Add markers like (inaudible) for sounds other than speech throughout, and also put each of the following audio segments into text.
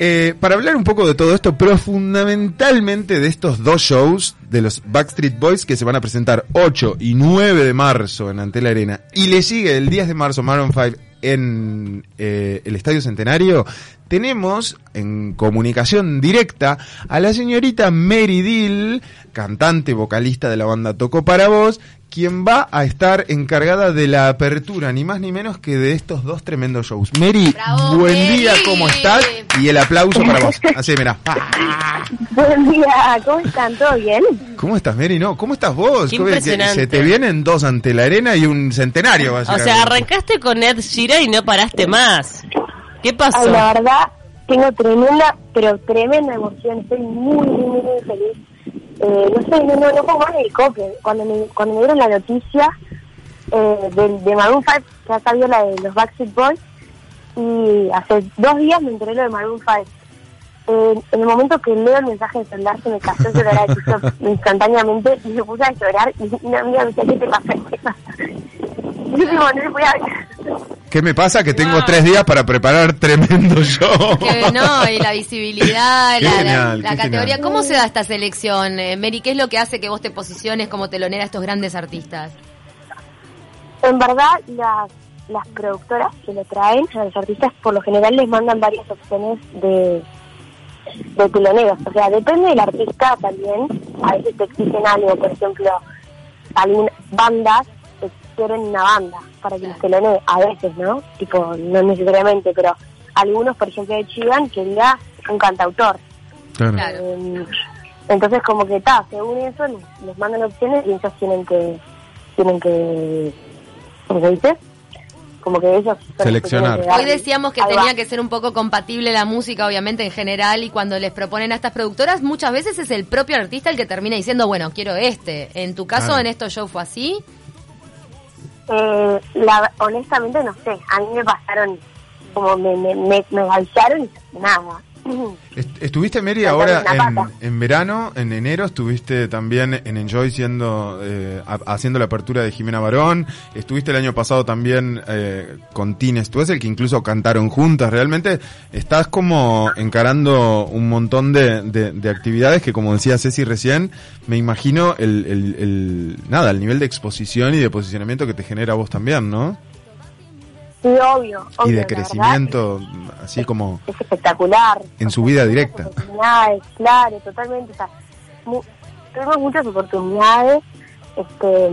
Eh, para hablar un poco de todo esto, pero fundamentalmente de estos dos shows de los Backstreet Boys que se van a presentar 8 y 9 de marzo en Antela Arena y le sigue el 10 de marzo Maroon 5 en eh, el Estadio Centenario, tenemos en comunicación directa a la señorita Mary Dill, cantante, vocalista de la banda Toco para Vos, quien va a estar encargada de la apertura, ni más ni menos que de estos dos tremendos shows. Mary, Bravo, buen Mary. día, ¿cómo estás? Y el aplauso para vos. (laughs) Así, mirá. Buen día, ¿cómo están? ¿Todo bien? ¿Cómo estás, Mary? No, ¿cómo estás vos? Qué ¿Cómo es que impresionante. Se te vienen dos ante la arena y un centenario, O básicamente. sea, arrancaste con Ed Sheeran y no paraste más. ¿Qué pasó? La verdad, tengo tremenda, pero tremenda emoción. Estoy muy, muy, muy, feliz. Eh, no sé, no, no, no puedo más el coque. Cuando me, cuando me dieron la noticia eh, de, de Maroon 5, ya sabía la de los Backstreet Boys, y hace dos días me enteré lo de Maroon 5. Eh, en el momento que leo el mensaje de celular se me cayó llorar de TikTok instantáneamente y me puse a llorar y una amiga me decía, ¿qué te pasa? ¿Qué pasa? Y no le voy a ¿Qué me pasa? Que tengo Wow. tres días para preparar tremendo (laughs) show. Que no, y la visibilidad, la, genial, categoría. genial. ¿Cómo se da esta selección, eh, Mary? ¿Qué es lo que hace que vos te posiciones como telonera a estos grandes artistas? En verdad, las, las productoras que lo traen a los artistas por lo general les mandan varias opciones de, de teloneros. O sea, depende del artista también. A veces te exigen algo, por ejemplo, algunas bandas quieren una banda para que los telonee. A veces, ¿no? Tipo, no necesariamente, pero algunos, por ejemplo, de Chigan quería un cantautor. Claro. Eh, entonces como que está, según eso les, les mandan opciones y ellos tienen que tienen que ¿cómo se dice? Como que ellos Seleccionar. Hoy decíamos que tenía va. que ser un poco compatible la música, obviamente, en general, y cuando les proponen a estas productoras, muchas veces es el propio artista el que termina diciendo, bueno, quiero este. En tu caso, Claro. en estos shows fue así. Eh, la, honestamente no sé, a mí me pasaron como me, me, me, me avisaron y nada. Est- Estuviste, Mary, ahora en, en verano, en enero, estuviste también en Enjoy siendo, eh, ha- haciendo la apertura de Jimena Barón, estuviste el año pasado también eh, con Tines, tú es el que incluso cantaron juntas, realmente estás como encarando un montón de, de- de actividades que como decía Ceci recién, me imagino el, el, el- nada, el nivel de exposición y de posicionamiento que te genera a vos también, ¿no? Sí, obvio. Y obvio, de la crecimiento, así como... es espectacular. En su vida directa. Oportunidades, claro, totalmente. O sea, mu- tuvimos muchas oportunidades. Este,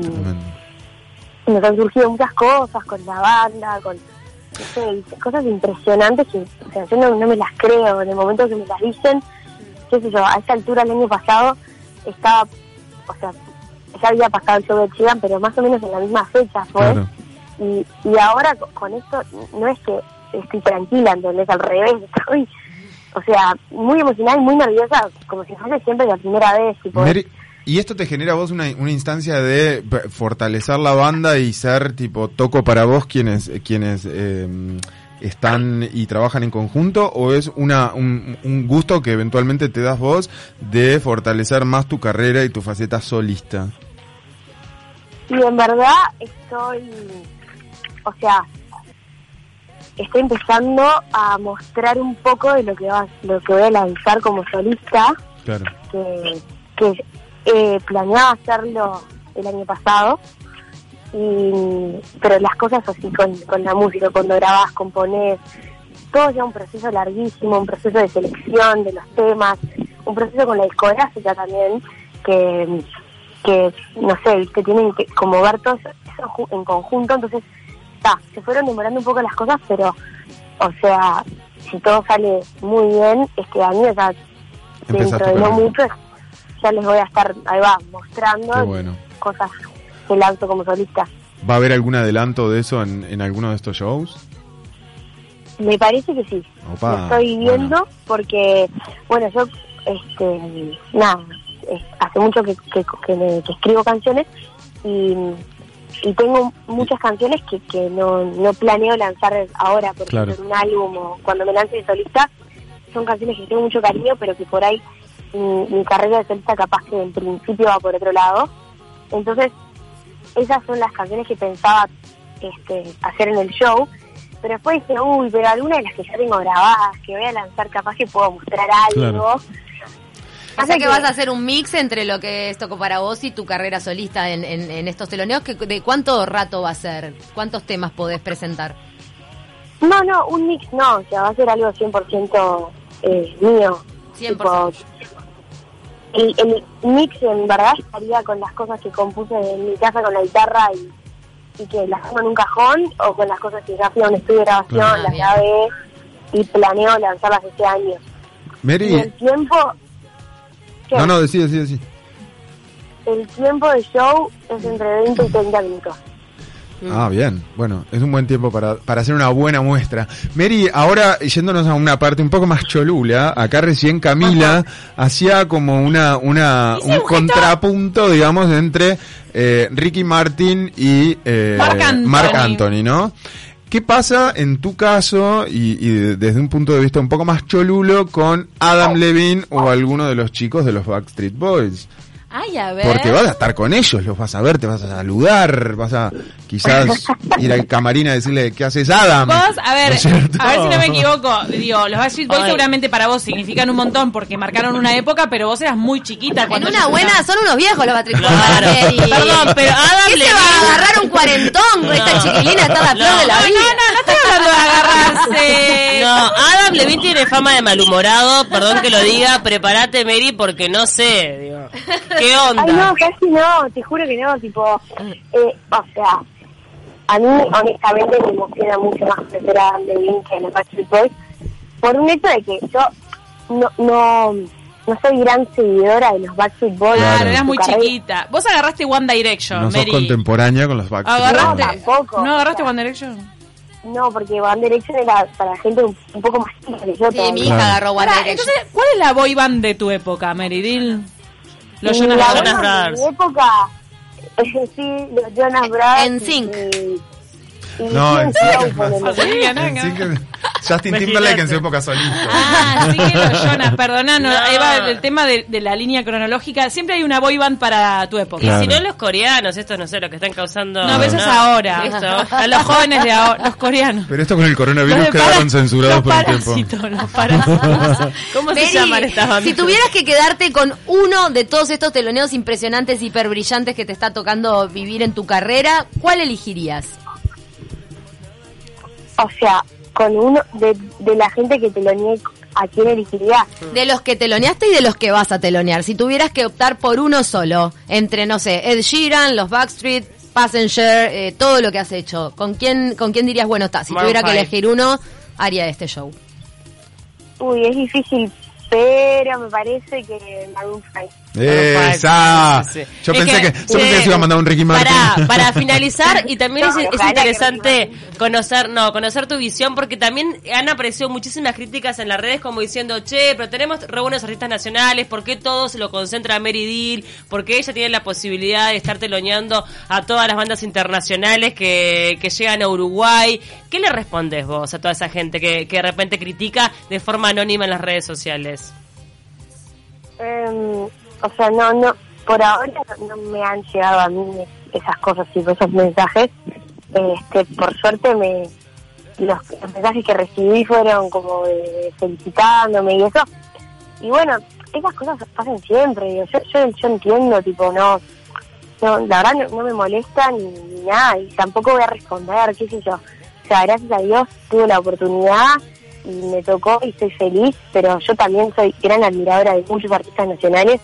nos han surgido muchas cosas con la banda, con no sé, cosas impresionantes que o sea, yo no, no me las creo. En el momento que me las dicen, qué sé yo, a esta altura el año pasado estaba, o sea, ya había pasado el show de Chigan, pero más o menos en la misma fecha fue. Claro. Y, y ahora co- con esto no es que estoy tranquila, ¿entendés? Al revés, (laughs) estoy, o sea, muy emocionada y muy nerviosa, como si fuese siempre la primera vez. Tipo, Mary, ¿Y esto te genera a vos una, una instancia de fortalecer la banda y ser tipo toco para vos quienes quienes eh, están y trabajan en conjunto o es una un, un gusto que eventualmente te das vos de fortalecer más tu carrera y tu faceta solista? Y en verdad estoy, o sea, estoy empezando a mostrar un poco de lo que va, lo que voy a lanzar como solista, Claro. que, que eh, planeaba hacerlo el año pasado, y, pero las cosas así con, con la música, cuando grabas, componés, todo ya un proceso larguísimo, un proceso de selección de los temas, un proceso con la discográfica también, que, que no sé, que tienen que como ver todo eso en conjunto, entonces, se fueron demorando un poco las cosas, pero, o sea, si todo sale muy bien, este año ya dentro de no mucho ya les voy a estar, ahí va, mostrando bueno. cosas que lanzo como solista. ¿Va a haber algún adelanto de eso en, en alguno de estos shows? Me parece que sí. Opa, Lo estoy bueno. viendo porque, bueno, yo, este, nada, hace mucho que, que, que me- que escribo canciones y, y tengo muchas canciones que, que no, no planeo lanzar ahora, por Claro. ejemplo, en un álbum o cuando me lance de solista. Son canciones que tengo mucho cariño, pero que por ahí mi, mi carrera de solista capaz que en principio va por otro lado. Entonces, esas son las canciones que pensaba este, hacer en el show, pero después dije, uy, pero alguna de las que ya tengo grabadas, que voy a lanzar, capaz que puedo mostrar algo. Claro. O sea que vas a hacer un mix entre lo que es Toco para vos y tu carrera solista en, en, en estos teloneos. Que, ¿De cuánto rato va a ser? ¿Cuántos temas podés presentar? No, no, un mix no, o sea, va a ser algo 100% eh, mío. 100%. Tipo, el, el mix en verdad estaría con las cosas que compuse en mi casa con la guitarra y, y que las tengo en un cajón o con las cosas que ya fui a un estudio de grabación, las grabé y planeo lanzarlas este año. Y Mary, el tiempo... ¿qué? no, no, decí, decí, decí. El tiempo de show es entre 20 y 30 minutos. Ah, bien. Bueno, es un buen tiempo para, para hacer una buena muestra. Mary, ahora yéndonos a una parte un poco más cholula, acá recién Camila hacía como una, una, un contrapunto, digamos, entre eh, Ricky Martin y eh, Anthony. Marc Anthony, ¿no? ¿Qué pasa en tu caso, y, y de- desde un punto de vista un poco más cholulo, con Adam Levine o alguno de los chicos de los Backstreet Boys? Ay, a ver. Porque vas a estar con ellos, los vas a ver, te vas a saludar, vas a quizás (laughs) ir al camarín a decirle qué haces Adam. Vos, a ver, a ver si no me equivoco. Digo, los Backstreet Boys seguramente para vos significan un montón porque marcaron una época, pero vos eras muy chiquita En una buena, son unos viejos los Patrick Claro. Perdón, pero Adam ¿Qué se va a agarrar un cuarentón? Esta chiquilina está la flor No, de la No, vida. Adam Levine tiene fama de malhumorado, perdón que lo diga, prepárate Mary porque no sé, digo, ¿qué Ay, no, onda? casi no, te juro que no, tipo, eh, o sea, a mí honestamente me emociona mucho más crecer a Adam Levine que a los Backstreet Boys, por un hecho de que yo no, no, no soy gran seguidora de los Backstreet Boys. Claro, Claro. eras muy carrera- chiquita. Vos agarraste One Direction, No sos Mary. contemporánea con los Backstreet ¿Agarraste? No, tampoco. ¿No agarraste O sea, One Direction? No, porque One Direction era para gente un, un poco más chica que yo Sí, todavía. mi hija agarró One Direction. entonces, ¿cuál es la boy band de tu época, Mary Deal? Los Jonas la Brothers. Jonas Brothers. En mi época, (laughs) sí, los Jonas Brothers. NSYNC. y- y No, en Teen Justin Timberlake en su época solista. Ah, sí (laughs) Jonas, perdona, no, No. ahí va el tema de, de la línea cronológica. Siempre hay una boy band para tu época. Y si no los coreanos, estos no sé, lo que están causando... No, pero eso es ahora. Esto. (laughs) A los jóvenes de ahora, los coreanos. Pero esto con el coronavirus quedaron censurados por un tiempo. parásitos, Los parásitos. (laughs) ¿Cómo se llaman estas bandas? si tuvieras que quedarte con uno de todos estos teloneos impresionantes, hiper brillantes que te está tocando vivir en tu carrera, ¿cuál elegirías? O sea, con uno de, de la gente que te lo niegue, ¿a quién elegiría? De los que teloneaste y de los que vas a telonear. Si tuvieras que optar por uno solo, entre, no sé, Ed Sheeran, los Backstreet, Passenger, eh, todo lo que has hecho, ¿con quién, ¿con quién dirías, bueno, está, si Maroon tuviera que elegir uno, haría este show? Uy, es difícil, pero me parece que Maroon 5. Esa. Sí, sí, sí. Yo Es pensé que, que- yo pensé que sí. se iba a mandar un Ricky Martin. Para, para (laughs) finalizar, y también No, es, interesante conocer, no, conocer tu visión, porque también han aparecido muchísimas críticas en las redes como diciendo, che, pero tenemos re buenos artistas nacionales, ¿por qué todo se lo concentra a Mary Deal? ¿Por qué ella tiene la posibilidad de estar teloneando a todas las bandas internacionales que, que llegan a Uruguay? ¿Qué le respondes vos a toda esa gente que, que de repente critica de forma anónima en las redes sociales? Em, o sea, no, no, por ahora no, me han llegado a mí esas cosas y esos mensajes. Este, por suerte me los, mensajes que recibí fueron como de felicitándome y eso. Y bueno, esas cosas pasan siempre. Yo, yo, entiendo, tipo, no, no la verdad no, no me molesta ni, ni nada y tampoco voy a responder, qué sé yo. O sea, gracias a Dios tuve la oportunidad y me tocó y estoy feliz, pero yo también soy gran admiradora de muchos artistas nacionales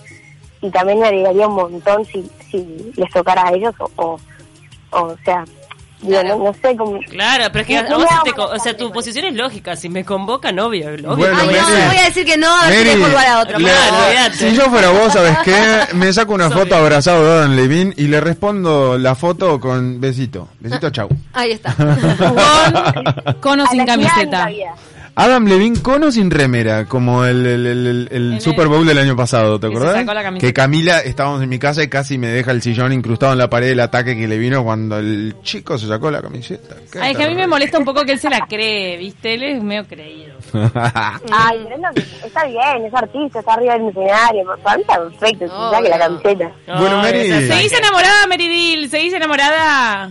y también me alegraría un montón si, si les tocara a ellos o, o, o sea, digo, no, no sé cómo... Claro, pero es que No, a vos no, te co- no, o sea, tu posición es lógica. Si me convocan, obvio, obvio. Bueno, Ay, no, voy a decir que no, a ver si Mary, a otro. le- Claro, si yo fuera vos, ¿sabes qué? Me saco una (laughs) foto abrazado de Adam Levine y le respondo la foto con besito. Besito, chau. Ahí está. (laughs) Con, con o sin camiseta. Adam Levine con o sin remera, como el, el, el, el- el el- Super Bowl del año pasado, ¿te se acordás? Que Camila, estábamos en mi casa y casi me deja el sillón incrustado en la pared del ataque que le vino cuando el chico se sacó la camiseta. Ay, es que a mí me molesta un poco que él se la cree, ¿viste? Él es medio creído. (laughs) Ay, pero no, está bien, es artista, está arriba del escenario, para mí está perfecto, se Obvio. saque la camiseta. Bueno, Ay, Mary. ¿Seguís enamorada, Meridil? ¿Seguís enamorada?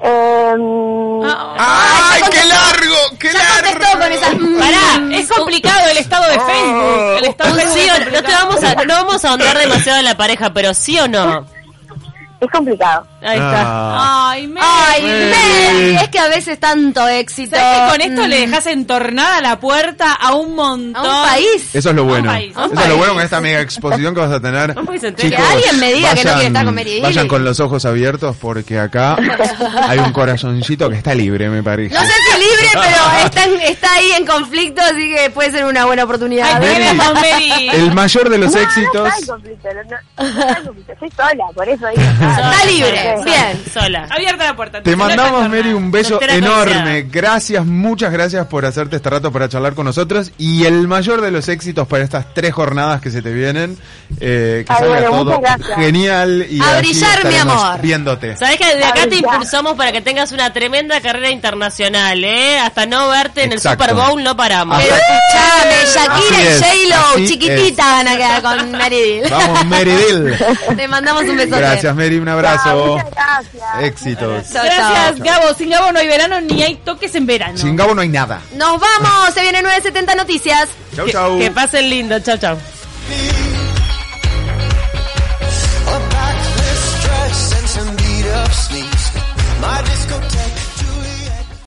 Eh, Em, Ah, ¡Ay, qué largo! ¡Qué Ya contestó largo! con esas... mm. Pará, es complicado el estado de Facebook. El estado de Facebook sí no te vamos a, no vamos a ahondar demasiado en la pareja, pero sí o no. Es complicado. Ahí está. Ah. Ay, Mary. Ay, Mary. Mary, es que a veces tanto éxito. ¿Sabes que con esto Mm. le dejas entornada la puerta a un montón? a un país. Eso es lo bueno. país, a un Eso es lo bueno con esta mega exposición que vas a tener. (laughs) Chicos, Que alguien me diga que no quiere estar con Mary Vayan con los ojos abiertos porque acá (laughs) hay un corazoncito que está libre, me parece. No sé si libre, pero (laughs) está, en- está ahí en conflicto, así que puede ser una buena oportunidad. Ay, Mary. Mary. El mayor de los No, éxitos. No, está en conflicto, no, no, no está en conflicto, estoy sola, por eso digo. Está libre, bien. Sola. Abierta la puerta. Te mandamos, Mary, un beso enorme. Gracias, muchas gracias por hacerte este rato para charlar con nosotros. Y el mayor de los éxitos para estas tres jornadas que se te vienen. eh, que Ay, salga bueno, todo muchas gracias. genial. Y A brillar, mi amor. Viéndote. Sabes que desde acá te impulsamos para que tengas una tremenda carrera internacional, ¿eh? Hasta no verte en Exacto. el Super Bowl no paramos. Pero escuchame, Shakira y J-Lo, chiquitita van a quedar con Mary Dill. Vamos, Meridil. Te mandamos un beso. Gracias, Un abrazo. muchas gracias. Éxitos. Chao, Gracias, chao. Gabo. Sin Gabo no hay verano ni hay toques en verano. Sin Gabo no hay nada. Nos vamos, se viene 970 Noticias. Chau, Que- chau. que pasen lindo. Chao, chao.